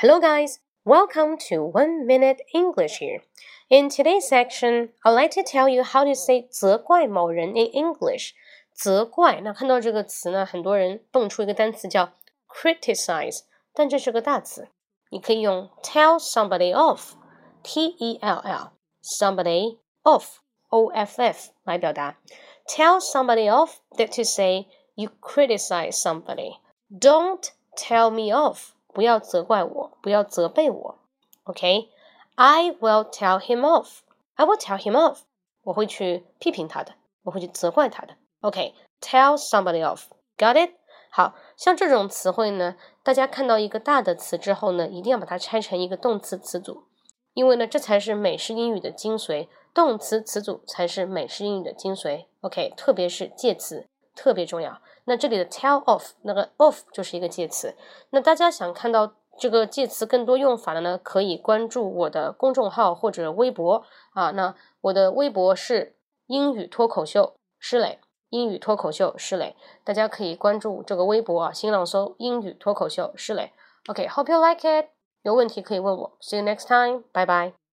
Hello, guys. Welcome to One Minute English here. In today's section, I'd like to tell you how to say 责怪某人 in English. 责怪，那看到这个词呢，很多人蹦出一个单词叫 criticize，但这是个大词，你可以用 tell somebody off，t e l l somebody off o f f 来表达。Tell somebody off that to say you criticize somebody. Don't tell me off. 不要责怪我，不要责备我。OK，I will tell him off. I will tell him off. 我会去批评他的，我会去责怪他的。OK，tell somebody off. Got it？好像这种词汇呢，大家看到一个大的词之后呢，一定要把它拆成一个动词词组，因为呢，这才是美式英语的精髓。动词词组才是美式英语的精髓。OK，特别是介词特别重要。那这里的 tell off 那个 off 就是一个介词。那大家想看到这个介词更多用法的呢，可以关注我的公众号或者微博啊。那我的微博是英语脱口秀施磊，英语脱口秀施磊，大家可以关注这个微博啊，新浪搜英语脱口秀施磊。OK，hope you like it。有问题可以问我。See you next time，拜拜。